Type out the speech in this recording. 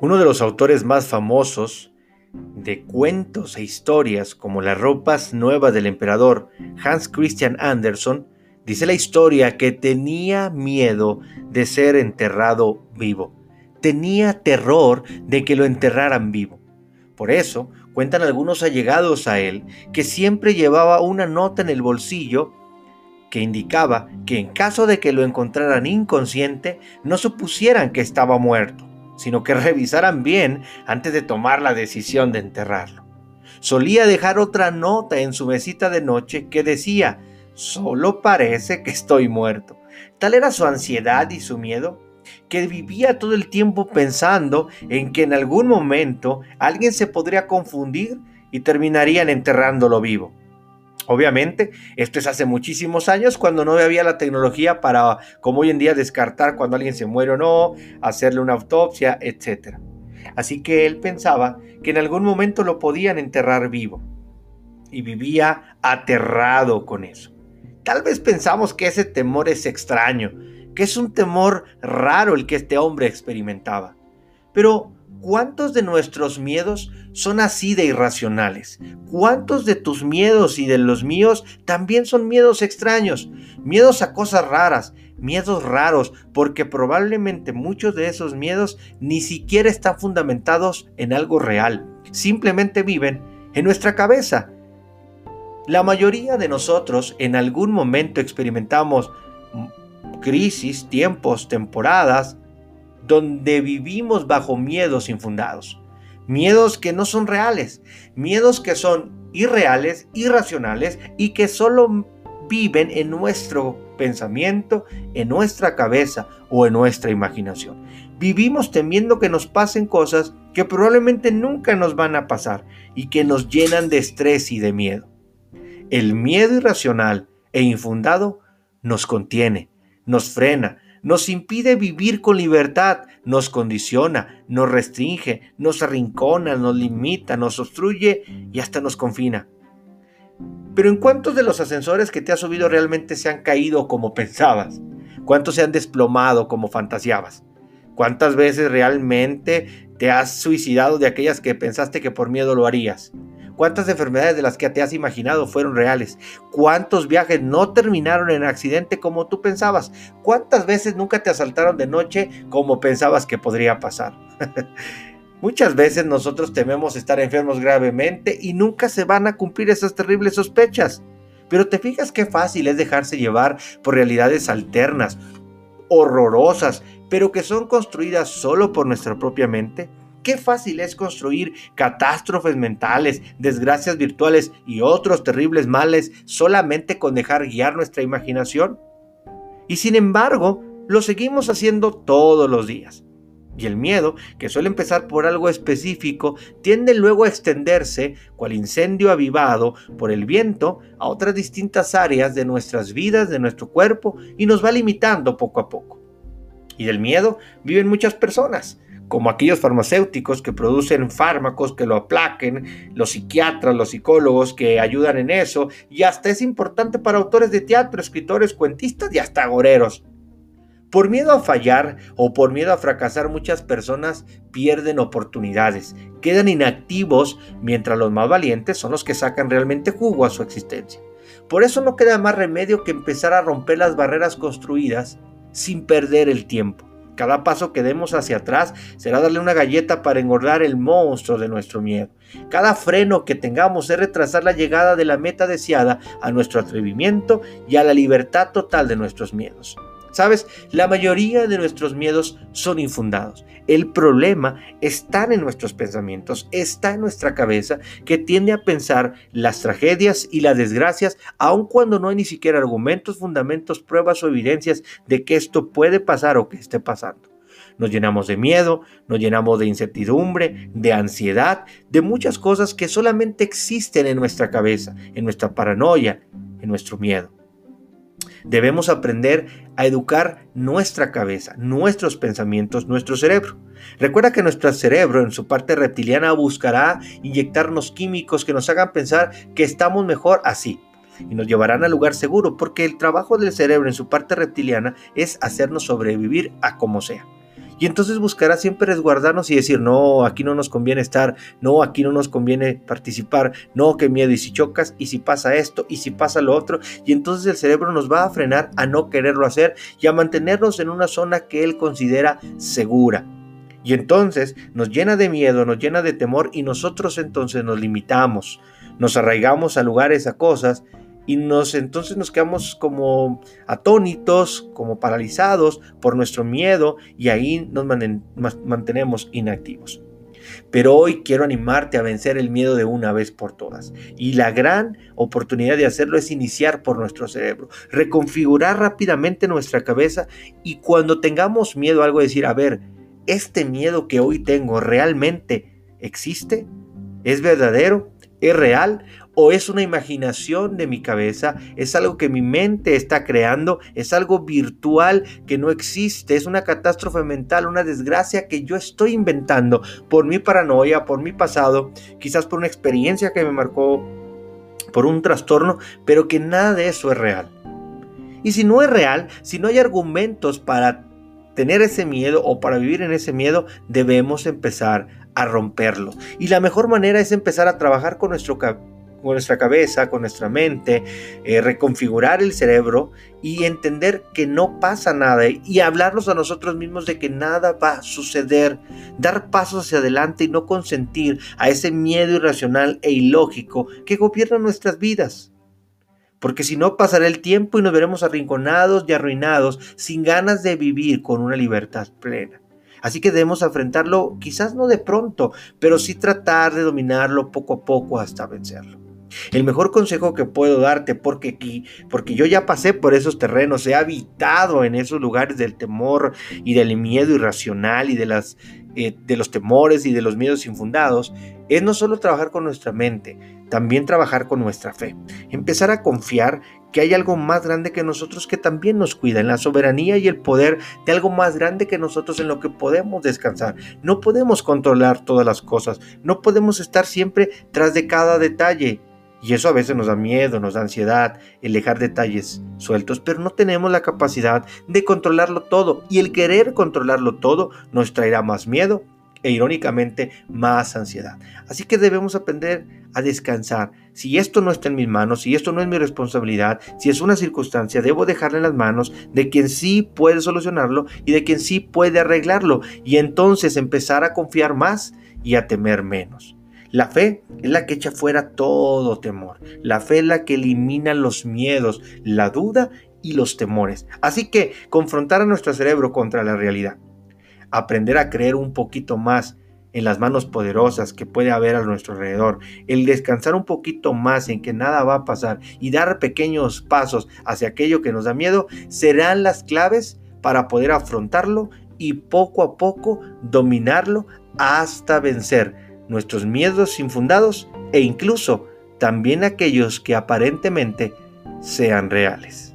Uno de los autores más famosos de cuentos e historias como Las ropas nuevas del emperador, Hans Christian Andersen, dice la historia que tenía miedo de ser enterrado vivo. Tenía terror de que lo enterraran vivo. Por eso, cuentan algunos allegados a él que siempre llevaba una nota en el bolsillo que indicaba que en caso de que lo encontraran inconsciente, no supusieran que estaba muerto sino que revisaran bien antes de tomar la decisión de enterrarlo. Solía dejar otra nota en su mesita de noche que decía, solo parece que estoy muerto. Tal era su ansiedad y su miedo que vivía todo el tiempo pensando en que en algún momento alguien se podría confundir y terminarían enterrándolo vivo. Obviamente, esto es hace muchísimos años cuando no había la tecnología para, como hoy en día, descartar cuando alguien se muere o no, hacerle una autopsia, etc. Así que él pensaba que en algún momento lo podían enterrar vivo y vivía aterrado con eso. Tal vez pensamos que ese temor es extraño, que es un temor raro el que este hombre experimentaba. Pero ¿Cuántos de nuestros miedos son así de irracionales? ¿Cuántos de tus miedos y de los míos también son miedos extraños? Miedos a cosas raras, miedos raros, porque probablemente muchos de esos miedos ni siquiera están fundamentados en algo real. Simplemente viven en nuestra cabeza. La mayoría de nosotros en algún momento experimentamos crisis, tiempos, temporadas, donde vivimos bajo miedos infundados. Miedos que no son reales, miedos que son irreales, irracionales y que solo viven en nuestro pensamiento, en nuestra cabeza o en nuestra imaginación. Vivimos temiendo que nos pasen cosas que probablemente nunca nos van a pasar y que nos llenan de estrés y de miedo. El miedo irracional e infundado nos contiene, nos frena, nos impide vivir con libertad, nos condiciona, nos restringe, nos arrincona, nos limita, nos obstruye y hasta nos confina. Pero ¿en cuántos de los ascensores que te has subido realmente se han caído como pensabas? ¿Cuántos se han desplomado como fantaseabas? ¿Cuántas veces realmente te has suicidado de aquellas que pensaste que por miedo lo harías? ¿Cuántas enfermedades de las que te has imaginado fueron reales? ¿Cuántos viajes no terminaron en accidente como tú pensabas? ¿Cuántas veces nunca te asaltaron de noche como pensabas que podría pasar? Muchas veces nosotros tememos estar enfermos gravemente y nunca se van a cumplir esas terribles sospechas. Pero te fijas qué fácil es dejarse llevar por realidades alternas, horrorosas, pero que son construidas solo por nuestra propia mente. Qué fácil es construir catástrofes mentales, desgracias virtuales y otros terribles males solamente con dejar guiar nuestra imaginación. Y sin embargo, lo seguimos haciendo todos los días. Y el miedo, que suele empezar por algo específico, tiende luego a extenderse, cual incendio avivado por el viento, a otras distintas áreas de nuestras vidas, de nuestro cuerpo, y nos va limitando poco a poco. Y del miedo viven muchas personas, como aquellos farmacéuticos que producen fármacos que lo aplaquen, los psiquiatras, los psicólogos que ayudan en eso, y hasta es importante para autores de teatro, escritores, cuentistas y hasta agoreros. Por miedo a fallar o por miedo a fracasar muchas personas pierden oportunidades, quedan inactivos mientras los más valientes son los que sacan realmente jugo a su existencia. Por eso no queda más remedio que empezar a romper las barreras construidas sin perder el tiempo. Cada paso que demos hacia atrás será darle una galleta para engordar el monstruo de nuestro miedo. Cada freno que tengamos es retrasar la llegada de la meta deseada a nuestro atrevimiento y a la libertad total de nuestros miedos. Sabes, la mayoría de nuestros miedos son infundados. El problema está en nuestros pensamientos, está en nuestra cabeza que tiende a pensar las tragedias y las desgracias, aun cuando no hay ni siquiera argumentos, fundamentos, pruebas o evidencias de que esto puede pasar o que esté pasando. Nos llenamos de miedo, nos llenamos de incertidumbre, de ansiedad, de muchas cosas que solamente existen en nuestra cabeza, en nuestra paranoia, en nuestro miedo. Debemos aprender a educar nuestra cabeza, nuestros pensamientos, nuestro cerebro. Recuerda que nuestro cerebro en su parte reptiliana buscará inyectarnos químicos que nos hagan pensar que estamos mejor así y nos llevarán al lugar seguro porque el trabajo del cerebro en su parte reptiliana es hacernos sobrevivir a como sea. Y entonces buscará siempre resguardarnos y decir, no, aquí no nos conviene estar, no, aquí no nos conviene participar, no, qué miedo, y si chocas, y si pasa esto, y si pasa lo otro. Y entonces el cerebro nos va a frenar a no quererlo hacer y a mantenernos en una zona que él considera segura. Y entonces nos llena de miedo, nos llena de temor y nosotros entonces nos limitamos, nos arraigamos a lugares, a cosas y nos entonces nos quedamos como atónitos, como paralizados por nuestro miedo y ahí nos mantenemos inactivos. Pero hoy quiero animarte a vencer el miedo de una vez por todas. Y la gran oportunidad de hacerlo es iniciar por nuestro cerebro, reconfigurar rápidamente nuestra cabeza y cuando tengamos miedo algo decir, a ver, ¿este miedo que hoy tengo realmente existe? ¿Es verdadero? ¿Es real? ¿O es una imaginación de mi cabeza? ¿Es algo que mi mente está creando? ¿Es algo virtual que no existe? ¿Es una catástrofe mental, una desgracia que yo estoy inventando por mi paranoia, por mi pasado, quizás por una experiencia que me marcó, por un trastorno, pero que nada de eso es real? Y si no es real, si no hay argumentos para tener ese miedo o para vivir en ese miedo, debemos empezar a romperlo. Y la mejor manera es empezar a trabajar con, nuestro, con nuestra cabeza, con nuestra mente, eh, reconfigurar el cerebro y entender que no pasa nada y hablarnos a nosotros mismos de que nada va a suceder, dar pasos hacia adelante y no consentir a ese miedo irracional e ilógico que gobierna nuestras vidas. Porque si no pasará el tiempo y nos veremos arrinconados y arruinados sin ganas de vivir con una libertad plena. Así que debemos enfrentarlo quizás no de pronto, pero sí tratar de dominarlo poco a poco hasta vencerlo. El mejor consejo que puedo darte, porque, porque yo ya pasé por esos terrenos, he habitado en esos lugares del temor y del miedo irracional y de, las, eh, de los temores y de los miedos infundados, es no solo trabajar con nuestra mente, también trabajar con nuestra fe. Empezar a confiar que hay algo más grande que nosotros que también nos cuida, en la soberanía y el poder de algo más grande que nosotros en lo que podemos descansar. No podemos controlar todas las cosas, no podemos estar siempre tras de cada detalle. Y eso a veces nos da miedo, nos da ansiedad, el dejar detalles sueltos, pero no tenemos la capacidad de controlarlo todo. Y el querer controlarlo todo nos traerá más miedo e irónicamente más ansiedad. Así que debemos aprender a descansar. Si esto no está en mis manos, si esto no es mi responsabilidad, si es una circunstancia, debo dejarle en las manos de quien sí puede solucionarlo y de quien sí puede arreglarlo. Y entonces empezar a confiar más y a temer menos. La fe es la que echa fuera todo temor. La fe es la que elimina los miedos, la duda y los temores. Así que confrontar a nuestro cerebro contra la realidad. Aprender a creer un poquito más en las manos poderosas que puede haber a nuestro alrededor, el descansar un poquito más en que nada va a pasar y dar pequeños pasos hacia aquello que nos da miedo, serán las claves para poder afrontarlo y poco a poco dominarlo hasta vencer nuestros miedos infundados e incluso también aquellos que aparentemente sean reales.